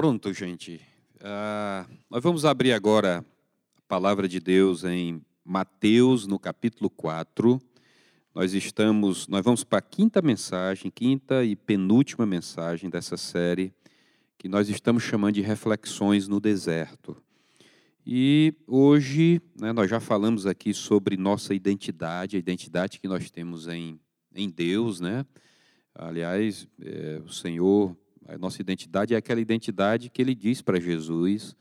Pronto, gente. Uh, nós vamos abrir agora a palavra de Deus em Mateus, no capítulo 4. Nós estamos, nós vamos para a quinta mensagem, quinta e penúltima mensagem dessa série, que nós estamos chamando de Reflexões no Deserto. E hoje, né, nós já falamos aqui sobre nossa identidade, a identidade que nós temos em, em Deus, né? Aliás, é, o Senhor a nossa identidade é aquela identidade que ele diz para Jesus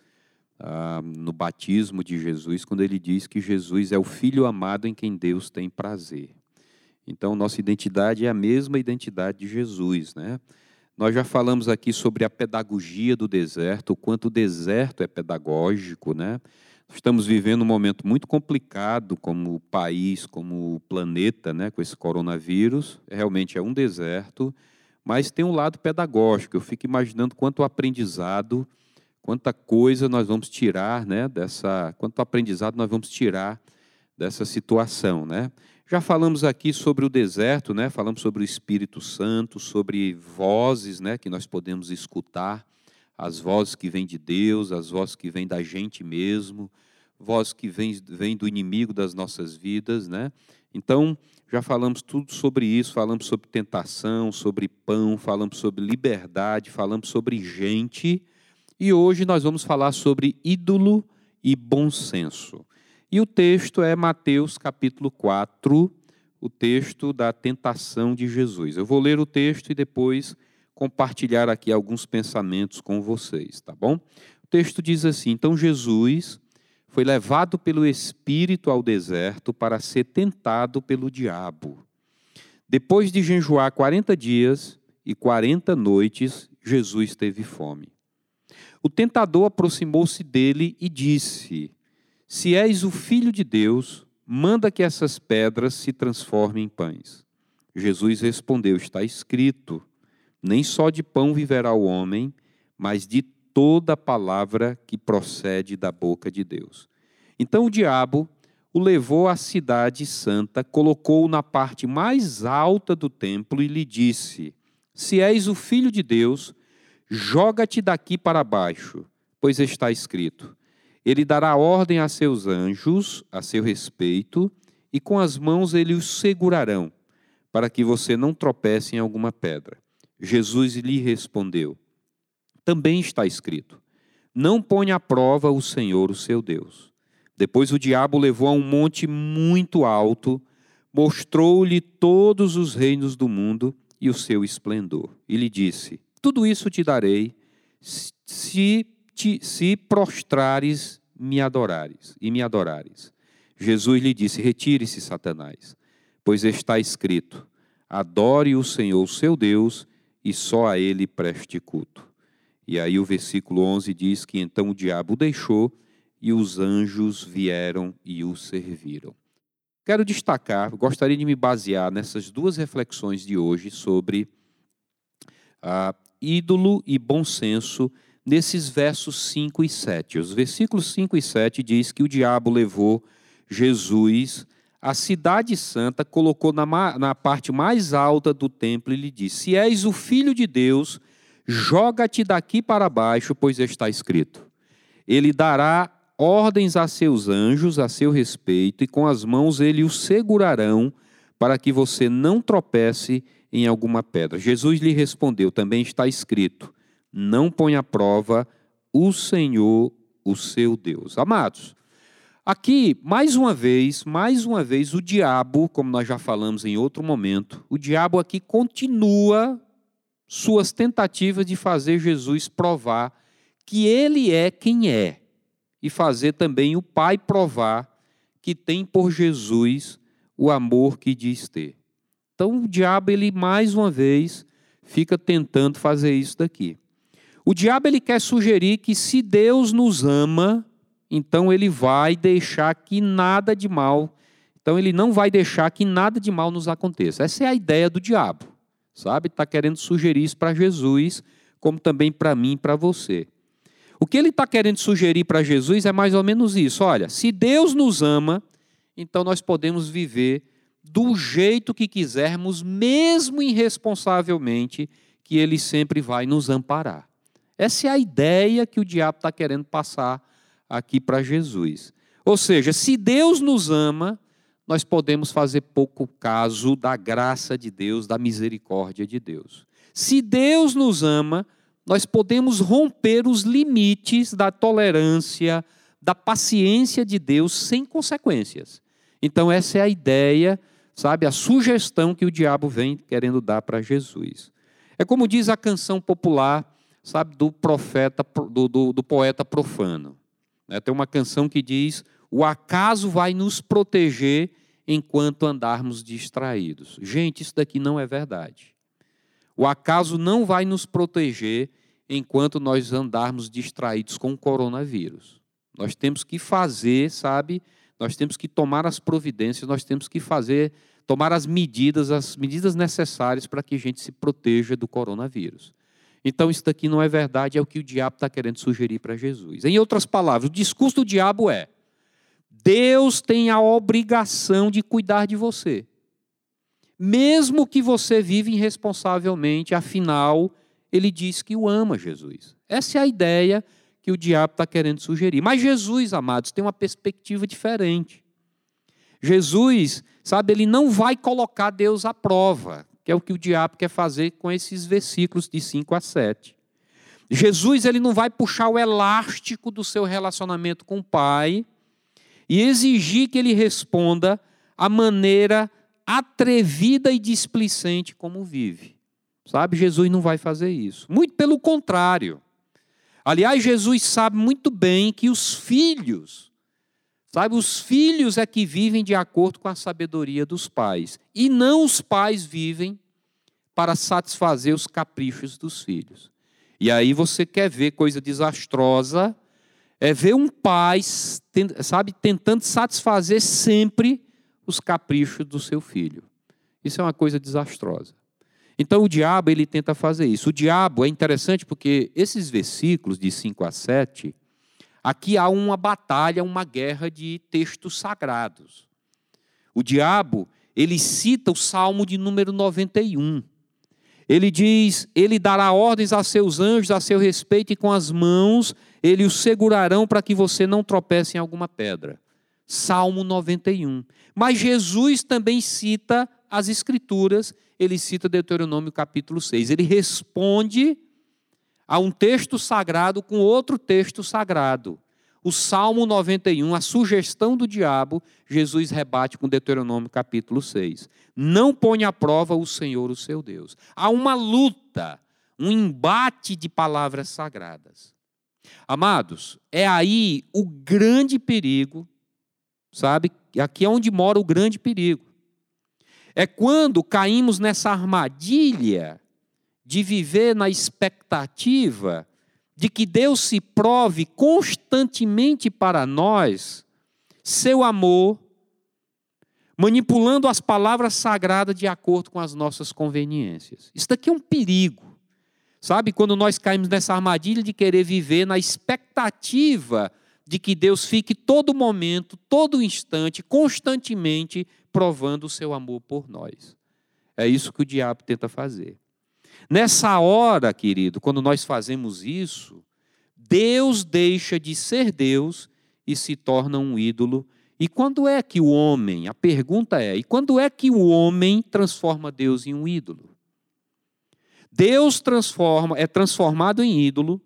ah, no batismo de Jesus, quando ele diz que Jesus é o Filho amado em quem Deus tem prazer. Então, nossa identidade é a mesma identidade de Jesus, né? Nós já falamos aqui sobre a pedagogia do deserto, o quanto o deserto é pedagógico, né? Estamos vivendo um momento muito complicado como país, como planeta, né, com esse coronavírus. Realmente é um deserto mas tem um lado pedagógico. Eu fico imaginando quanto aprendizado, quanta coisa nós vamos tirar, né, dessa, quanto aprendizado nós vamos tirar dessa situação, né? Já falamos aqui sobre o deserto, né? Falamos sobre o Espírito Santo, sobre vozes, né, que nós podemos escutar, as vozes que vêm de Deus, as vozes que vêm da gente mesmo, vozes que vêm, vêm do inimigo das nossas vidas, né? Então, já falamos tudo sobre isso, falamos sobre tentação, sobre pão, falamos sobre liberdade, falamos sobre gente, e hoje nós vamos falar sobre ídolo e bom senso. E o texto é Mateus capítulo 4, o texto da tentação de Jesus. Eu vou ler o texto e depois compartilhar aqui alguns pensamentos com vocês, tá bom? O texto diz assim: Então Jesus foi levado pelo Espírito ao deserto para ser tentado pelo diabo. Depois de jejuar 40 dias e 40 noites, Jesus teve fome. O tentador aproximou-se dele e disse: Se és o filho de Deus, manda que essas pedras se transformem em pães. Jesus respondeu: Está escrito: Nem só de pão viverá o homem, mas de toda palavra que procede da boca de Deus. Então o diabo o levou à cidade santa, colocou-o na parte mais alta do templo e lhe disse: Se és o filho de Deus, joga-te daqui para baixo, pois está escrito: Ele dará ordem a seus anjos a seu respeito, e com as mãos eles os segurarão, para que você não tropece em alguma pedra. Jesus lhe respondeu: também está escrito: Não ponha à prova o Senhor, o seu Deus. Depois o diabo levou a um monte muito alto, mostrou-lhe todos os reinos do mundo e o seu esplendor. E lhe disse: Tudo isso te darei se, te, se prostrares me adorares e me adorares. Jesus lhe disse: Retire-se, Satanás, pois está escrito: Adore o Senhor, seu Deus, e só a ele preste culto. E aí o versículo 11 diz que então o diabo o deixou e os anjos vieram e o serviram. Quero destacar, gostaria de me basear nessas duas reflexões de hoje sobre ah, ídolo e bom senso, nesses versos 5 e 7. Os versículos 5 e 7 diz que o diabo levou Jesus à cidade santa, colocou na, na parte mais alta do templo e lhe disse: Se és o filho de Deus, Joga-te daqui para baixo, pois está escrito: Ele dará ordens a seus anjos a seu respeito, e com as mãos ele os segurarão, para que você não tropece em alguma pedra. Jesus lhe respondeu: Também está escrito: Não ponha à prova o Senhor, o seu Deus. Amados, aqui, mais uma vez, mais uma vez, o diabo, como nós já falamos em outro momento, o diabo aqui continua suas tentativas de fazer Jesus provar que ele é quem é e fazer também o Pai provar que tem por Jesus o amor que diz ter. Então o diabo ele mais uma vez fica tentando fazer isso daqui. O diabo ele quer sugerir que se Deus nos ama, então ele vai deixar que nada de mal, então ele não vai deixar que nada de mal nos aconteça. Essa é a ideia do diabo sabe? Está querendo sugerir isso para Jesus, como também para mim e para você. O que ele está querendo sugerir para Jesus é mais ou menos isso: olha, se Deus nos ama, então nós podemos viver do jeito que quisermos, mesmo irresponsavelmente, que Ele sempre vai nos amparar. Essa é a ideia que o diabo está querendo passar aqui para Jesus. Ou seja, se Deus nos ama, nós podemos fazer pouco caso da graça de Deus, da misericórdia de Deus. Se Deus nos ama, nós podemos romper os limites da tolerância, da paciência de Deus sem consequências. Então, essa é a ideia, sabe, a sugestão que o diabo vem querendo dar para Jesus. É como diz a canção popular, sabe, do profeta, do, do, do poeta profano. Né? Tem uma canção que diz: O acaso vai nos proteger enquanto andarmos distraídos. Gente, isso daqui não é verdade. O acaso não vai nos proteger enquanto nós andarmos distraídos com o coronavírus. Nós temos que fazer, sabe? Nós temos que tomar as providências, nós temos que fazer, tomar as medidas, as medidas necessárias para que a gente se proteja do coronavírus. Então, isso daqui não é verdade, é o que o diabo está querendo sugerir para Jesus. Em outras palavras, o discurso do diabo é: Deus tem a obrigação de cuidar de você. Mesmo que você vive irresponsavelmente, afinal, ele diz que o ama, Jesus. Essa é a ideia que o diabo está querendo sugerir. Mas Jesus, amados, tem uma perspectiva diferente. Jesus, sabe, ele não vai colocar Deus à prova, que é o que o diabo quer fazer com esses versículos de 5 a 7. Jesus, ele não vai puxar o elástico do seu relacionamento com o Pai e exigir que ele responda a maneira atrevida e displicente como vive. Sabe, Jesus não vai fazer isso. Muito pelo contrário. Aliás, Jesus sabe muito bem que os filhos, sabe, os filhos é que vivem de acordo com a sabedoria dos pais, e não os pais vivem para satisfazer os caprichos dos filhos. E aí você quer ver coisa desastrosa, é ver um pai, sabe, tentando satisfazer sempre os caprichos do seu filho. Isso é uma coisa desastrosa. Então o diabo ele tenta fazer isso. O diabo é interessante porque esses versículos de 5 a 7, aqui há uma batalha, uma guerra de textos sagrados. O diabo, ele cita o Salmo de número 91. Ele diz: Ele dará ordens a seus anjos a seu respeito e com as mãos ele os segurarão para que você não tropece em alguma pedra. Salmo 91. Mas Jesus também cita as Escrituras ele cita Deuteronômio capítulo 6. Ele responde a um texto sagrado com outro texto sagrado. O Salmo 91, a sugestão do diabo, Jesus rebate com Deuteronômio capítulo 6. Não põe à prova o Senhor, o seu Deus. Há uma luta, um embate de palavras sagradas. Amados, é aí o grande perigo, sabe? Aqui é onde mora o grande perigo. É quando caímos nessa armadilha de viver na expectativa de que Deus se prove constantemente para nós seu amor, manipulando as palavras sagradas de acordo com as nossas conveniências. Isso daqui é um perigo. Sabe, quando nós caímos nessa armadilha de querer viver na expectativa de que Deus fique todo momento, todo instante, constantemente provando o seu amor por nós. É isso que o diabo tenta fazer. Nessa hora, querido, quando nós fazemos isso, Deus deixa de ser Deus e se torna um ídolo. E quando é que o homem, a pergunta é, e quando é que o homem transforma Deus em um ídolo? Deus transforma, é transformado em ídolo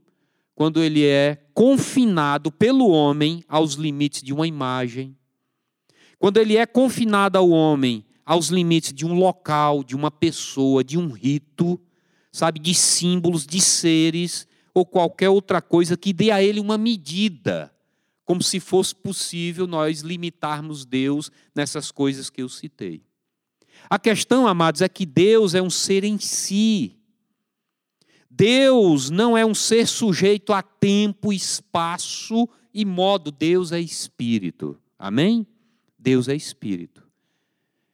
quando ele é confinado pelo homem aos limites de uma imagem, quando ele é confinado ao homem aos limites de um local, de uma pessoa, de um rito, sabe, de símbolos, de seres ou qualquer outra coisa que dê a ele uma medida, como se fosse possível nós limitarmos Deus nessas coisas que eu citei. A questão, amados, é que Deus é um ser em si. Deus não é um ser sujeito a tempo, espaço e modo. Deus é espírito. Amém? Deus é espírito.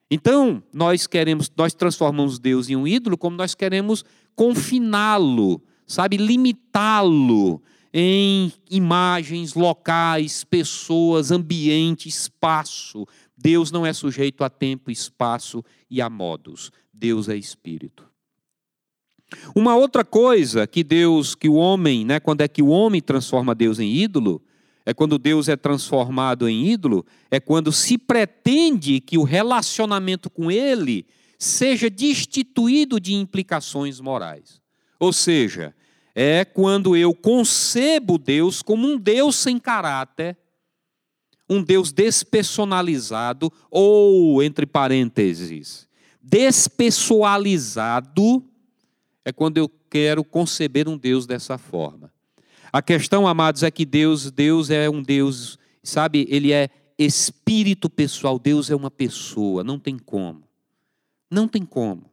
Então, nós queremos, nós transformamos Deus em um ídolo como nós queremos confiná-lo, sabe, limitá-lo em imagens, locais, pessoas, ambiente, espaço. Deus não é sujeito a tempo, espaço e a modos. Deus é espírito. Uma outra coisa que Deus, que o homem, né, quando é que o homem transforma Deus em ídolo, é quando Deus é transformado em ídolo, é quando se pretende que o relacionamento com Ele seja destituído de implicações morais. Ou seja, é quando eu concebo Deus como um Deus sem caráter, um Deus despersonalizado, ou, entre parênteses, despessoalizado, é quando eu quero conceber um Deus dessa forma. A questão, amados, é que Deus, Deus é um Deus, sabe, ele é espírito pessoal, Deus é uma pessoa, não tem como. Não tem como.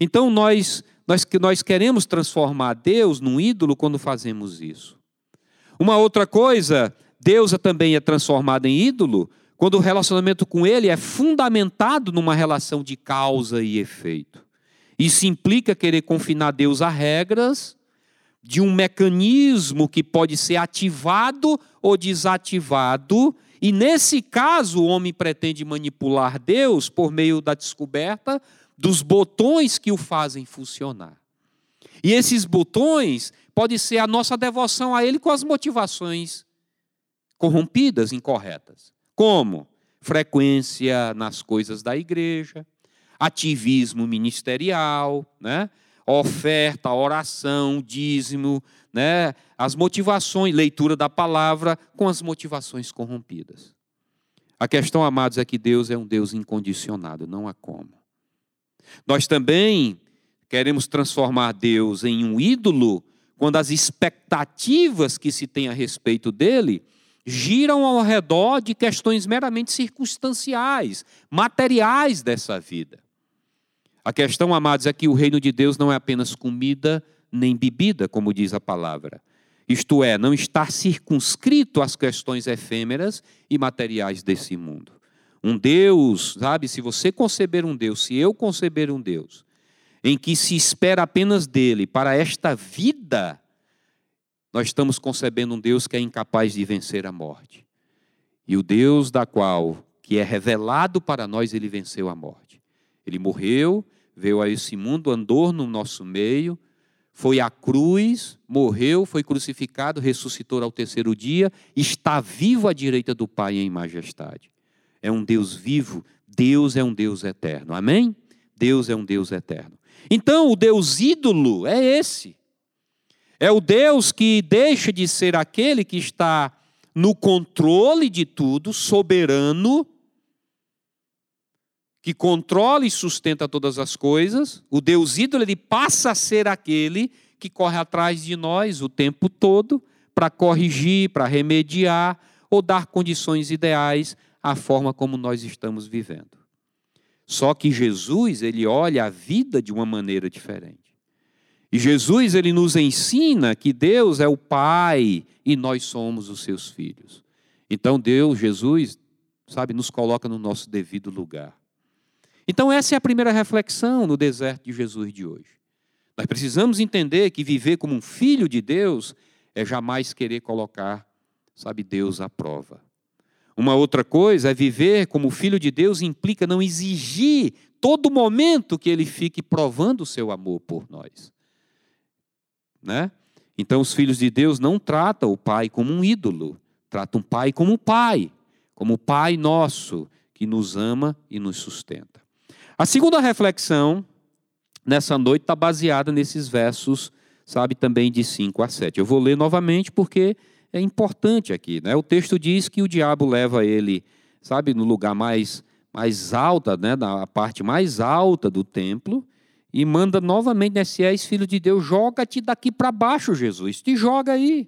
Então nós nós nós queremos transformar Deus num ídolo quando fazemos isso. Uma outra coisa, Deus também é transformado em ídolo quando o relacionamento com ele é fundamentado numa relação de causa e efeito. Isso implica querer confinar Deus a regras de um mecanismo que pode ser ativado ou desativado, e nesse caso o homem pretende manipular Deus por meio da descoberta dos botões que o fazem funcionar. E esses botões pode ser a nossa devoção a ele com as motivações corrompidas, incorretas. Como? Frequência nas coisas da igreja, ativismo ministerial, né? oferta, oração, dízimo, né? as motivações, leitura da palavra com as motivações corrompidas. A questão, amados, é que Deus é um Deus incondicionado, não há como. Nós também queremos transformar Deus em um ídolo quando as expectativas que se tem a respeito dele giram ao redor de questões meramente circunstanciais, materiais dessa vida. A questão, amados, é que o reino de Deus não é apenas comida nem bebida, como diz a palavra. Isto é, não está circunscrito às questões efêmeras e materiais desse mundo. Um Deus, sabe, se você conceber um Deus, se eu conceber um Deus, em que se espera apenas dele para esta vida, nós estamos concebendo um Deus que é incapaz de vencer a morte. E o Deus da qual, que é revelado para nós, ele venceu a morte. Ele morreu, veio a esse mundo, andou no nosso meio, foi à cruz, morreu, foi crucificado, ressuscitou ao terceiro dia, está vivo à direita do Pai em majestade. É um Deus vivo, Deus é um Deus eterno. Amém? Deus é um Deus eterno. Então, o Deus ídolo é esse. É o Deus que deixa de ser aquele que está no controle de tudo, soberano, que controla e sustenta todas as coisas, o Deus ídolo, ele passa a ser aquele que corre atrás de nós o tempo todo para corrigir, para remediar ou dar condições ideais à forma como nós estamos vivendo. Só que Jesus, ele olha a vida de uma maneira diferente. E Jesus, ele nos ensina que Deus é o Pai e nós somos os seus filhos. Então Deus, Jesus, sabe, nos coloca no nosso devido lugar. Então, essa é a primeira reflexão no deserto de Jesus de hoje. Nós precisamos entender que viver como um filho de Deus é jamais querer colocar, sabe, Deus à prova. Uma outra coisa é viver como filho de Deus implica não exigir todo momento que ele fique provando o seu amor por nós. Né? Então, os filhos de Deus não tratam o pai como um ídolo, tratam o pai como pai, como o pai nosso que nos ama e nos sustenta. A segunda reflexão nessa noite está baseada nesses versos, sabe, também de 5 a 7. Eu vou ler novamente porque é importante aqui. Né? O texto diz que o diabo leva ele, sabe, no lugar mais, mais alta, né, na parte mais alta do templo, e manda novamente, né, se és filho de Deus, joga-te daqui para baixo, Jesus, te joga aí.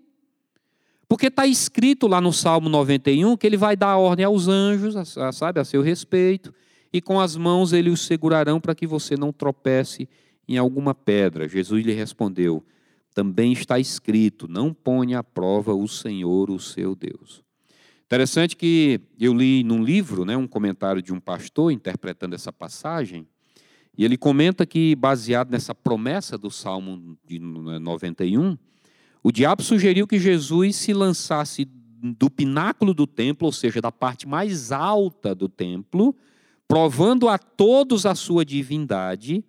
Porque está escrito lá no Salmo 91 que ele vai dar ordem aos anjos, sabe, a seu respeito, e com as mãos ele os segurarão para que você não tropece em alguma pedra. Jesus lhe respondeu: Também está escrito: Não ponha à prova o Senhor, o seu Deus. Interessante que eu li num livro, né, um comentário de um pastor interpretando essa passagem, e ele comenta que, baseado nessa promessa do Salmo de 91, o diabo sugeriu que Jesus se lançasse do pináculo do templo, ou seja, da parte mais alta do templo, provando a todos a sua divindade,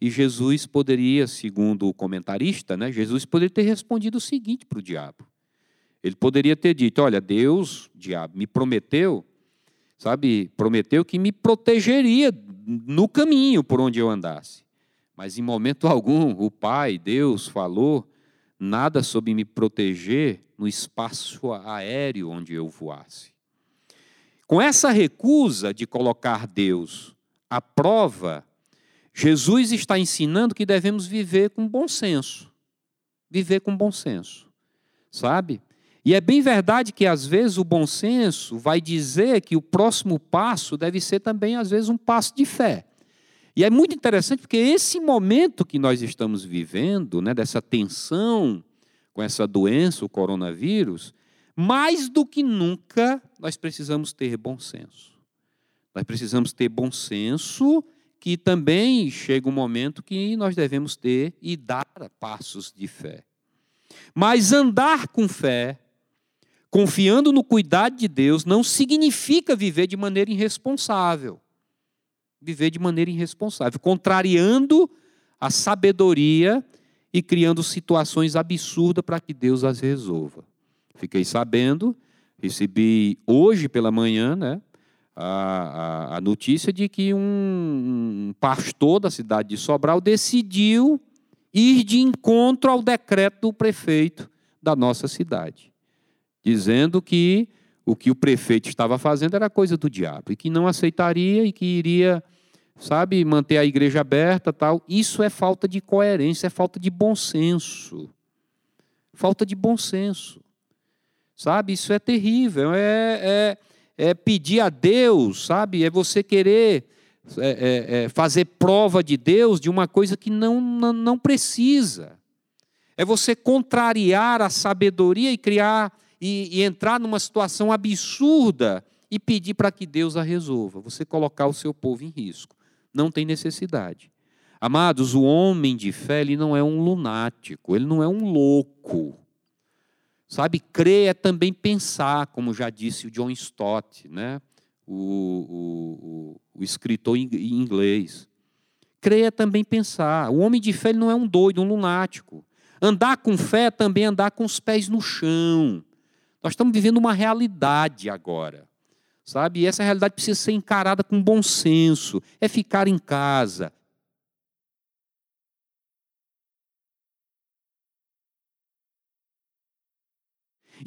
E Jesus poderia, segundo o comentarista, né, Jesus poderia ter respondido o seguinte para o diabo. Ele poderia ter dito: Olha, Deus, diabo, me prometeu, sabe, prometeu que me protegeria no caminho por onde eu andasse. Mas em momento algum, o Pai, Deus, falou nada sobre me proteger no espaço aéreo onde eu voasse. Com essa recusa de colocar Deus à prova, Jesus está ensinando que devemos viver com bom senso. Viver com bom senso. Sabe? E é bem verdade que às vezes o bom senso vai dizer que o próximo passo deve ser também às vezes um passo de fé. E é muito interessante porque esse momento que nós estamos vivendo, né, dessa tensão com essa doença, o coronavírus, mais do que nunca nós precisamos ter bom senso. Nós precisamos ter bom senso que também chega um momento que nós devemos ter e dar passos de fé. Mas andar com fé, confiando no cuidado de Deus, não significa viver de maneira irresponsável. Viver de maneira irresponsável, contrariando a sabedoria e criando situações absurdas para que Deus as resolva. Fiquei sabendo, recebi hoje pela manhã, né, a, a, a notícia de que um, um pastor da cidade de Sobral decidiu ir de encontro ao decreto do prefeito da nossa cidade, dizendo que o que o prefeito estava fazendo era coisa do diabo e que não aceitaria e que iria, sabe, manter a igreja aberta, tal. Isso é falta de coerência, é falta de bom senso. Falta de bom senso. Sabe? Isso é terrível, é, é é pedir a Deus, sabe? É você querer é, é, é, fazer prova de Deus de uma coisa que não, não, não precisa. É você contrariar a sabedoria e criar e, e entrar numa situação absurda e pedir para que Deus a resolva. Você colocar o seu povo em risco. Não tem necessidade. Amados, o homem de fé ele não é um lunático, ele não é um louco. Sabe, crer é também pensar, como já disse o John Stott, né? o, o, o, escritor em inglês. Crer é também pensar. O homem de fé não é um doido, um lunático. Andar com fé é também andar com os pés no chão. Nós estamos vivendo uma realidade agora. Sabe? E essa realidade precisa ser encarada com bom senso. É ficar em casa,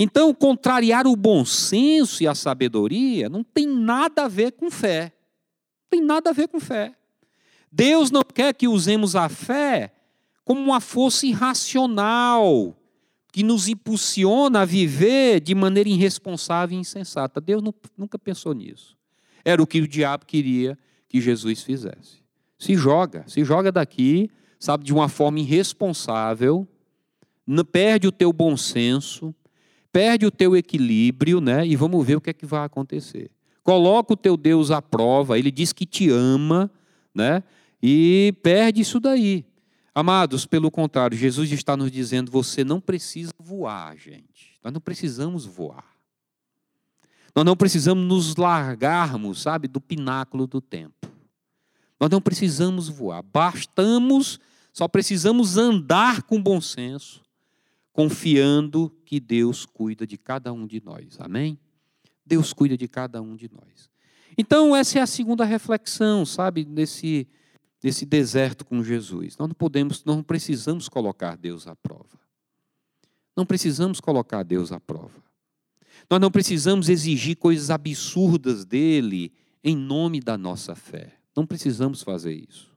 Então, contrariar o bom senso e a sabedoria não tem nada a ver com fé. Não tem nada a ver com fé. Deus não quer que usemos a fé como uma força irracional que nos impulsiona a viver de maneira irresponsável e insensata. Deus nunca pensou nisso. Era o que o diabo queria que Jesus fizesse. Se joga, se joga daqui, sabe, de uma forma irresponsável, perde o teu bom senso, perde o teu equilíbrio, né? E vamos ver o que é que vai acontecer. Coloca o teu Deus à prova, ele diz que te ama, né? E perde isso daí. Amados, pelo contrário, Jesus está nos dizendo: você não precisa voar, gente. Nós não precisamos voar. Nós não precisamos nos largarmos, sabe, do pináculo do tempo. Nós não precisamos voar. Bastamos, só precisamos andar com bom senso, confiando que Deus cuida de cada um de nós. Amém? Deus cuida de cada um de nós. Então, essa é a segunda reflexão, sabe, nesse, nesse deserto com Jesus. Nós não podemos, não precisamos colocar Deus à prova. Não precisamos colocar Deus à prova. Nós não precisamos exigir coisas absurdas dele em nome da nossa fé. Não precisamos fazer isso.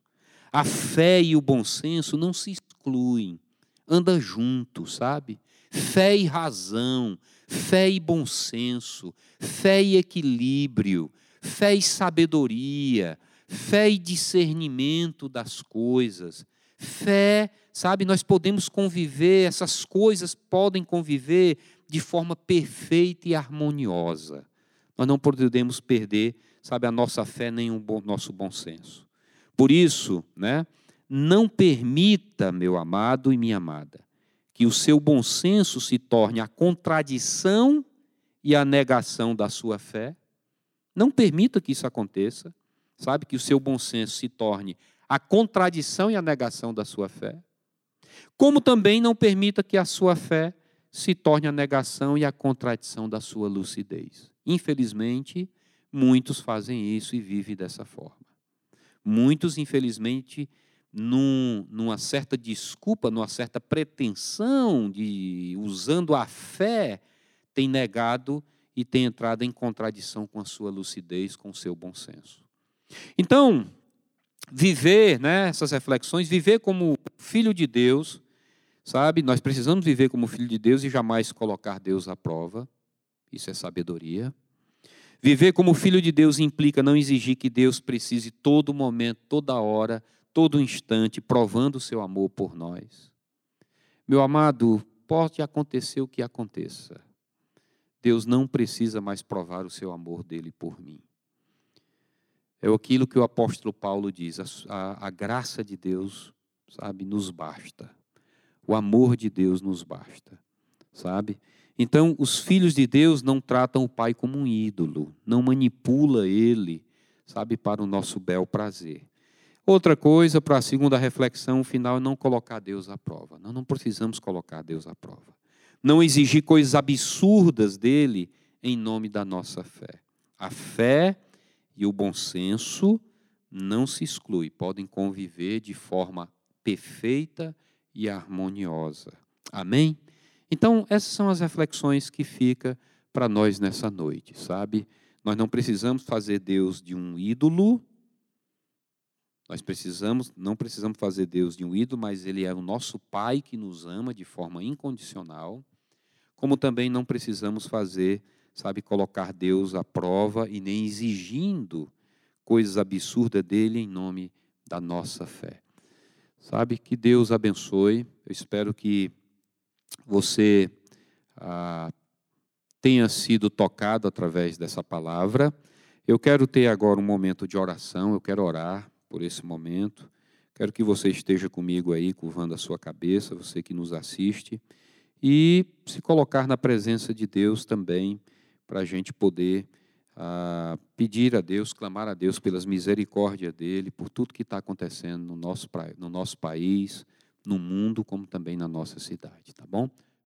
A fé e o bom senso não se excluem anda junto, sabe? Fé e razão, fé e bom senso, fé e equilíbrio, fé e sabedoria, fé e discernimento das coisas. Fé, sabe, nós podemos conviver, essas coisas podem conviver de forma perfeita e harmoniosa. Nós não podemos perder, sabe, a nossa fé nem o nosso bom senso. Por isso, né, não permita, meu amado e minha amada, que o seu bom senso se torne a contradição e a negação da sua fé. Não permita que isso aconteça. Sabe que o seu bom senso se torne a contradição e a negação da sua fé, como também não permita que a sua fé se torne a negação e a contradição da sua lucidez. Infelizmente, muitos fazem isso e vivem dessa forma. Muitos, infelizmente, num, numa certa desculpa, numa certa pretensão de usando a fé, têm negado e têm entrado em contradição com a sua lucidez, com o seu bom senso. Então, viver, né, essas reflexões, viver como filho de Deus, sabe? Nós precisamos viver como filho de Deus e jamais colocar Deus à prova. Isso é sabedoria. Viver como filho de Deus implica não exigir que Deus precise todo momento, toda hora, todo instante, provando o seu amor por nós. Meu amado, pode acontecer o que aconteça. Deus não precisa mais provar o seu amor dele por mim. É aquilo que o apóstolo Paulo diz: a, a, graça de Deus, sabe, nos basta. O amor de Deus nos basta, sabe? Então, os filhos de Deus não tratam o pai como um ídolo, não manipula ele, sabe, para o nosso bel prazer. Outra coisa, para a segunda reflexão final, é não colocar Deus à prova. Nós não precisamos colocar Deus à prova. Não exigir coisas absurdas dele em nome da nossa fé. A fé e o bom senso não se excluem, podem conviver de forma perfeita e harmoniosa. Amém? Então, essas são as reflexões que fica para nós nessa noite, sabe? Nós não precisamos fazer Deus de um ídolo. Nós precisamos, não precisamos fazer Deus de um ídolo, mas ele é o nosso pai que nos ama de forma incondicional. Como também não precisamos fazer, sabe, colocar Deus à prova e nem exigindo coisas absurdas dele em nome da nossa fé. Sabe que Deus abençoe. Eu espero que você ah, tenha sido tocado através dessa palavra. Eu quero ter agora um momento de oração, eu quero orar por esse momento. Quero que você esteja comigo aí, curvando a sua cabeça, você que nos assiste, e se colocar na presença de Deus também, para a gente poder ah, pedir a Deus, clamar a Deus pelas misericórdias dele, por tudo que está acontecendo no nosso, no nosso país, no mundo, como também na nossa cidade, tá bom?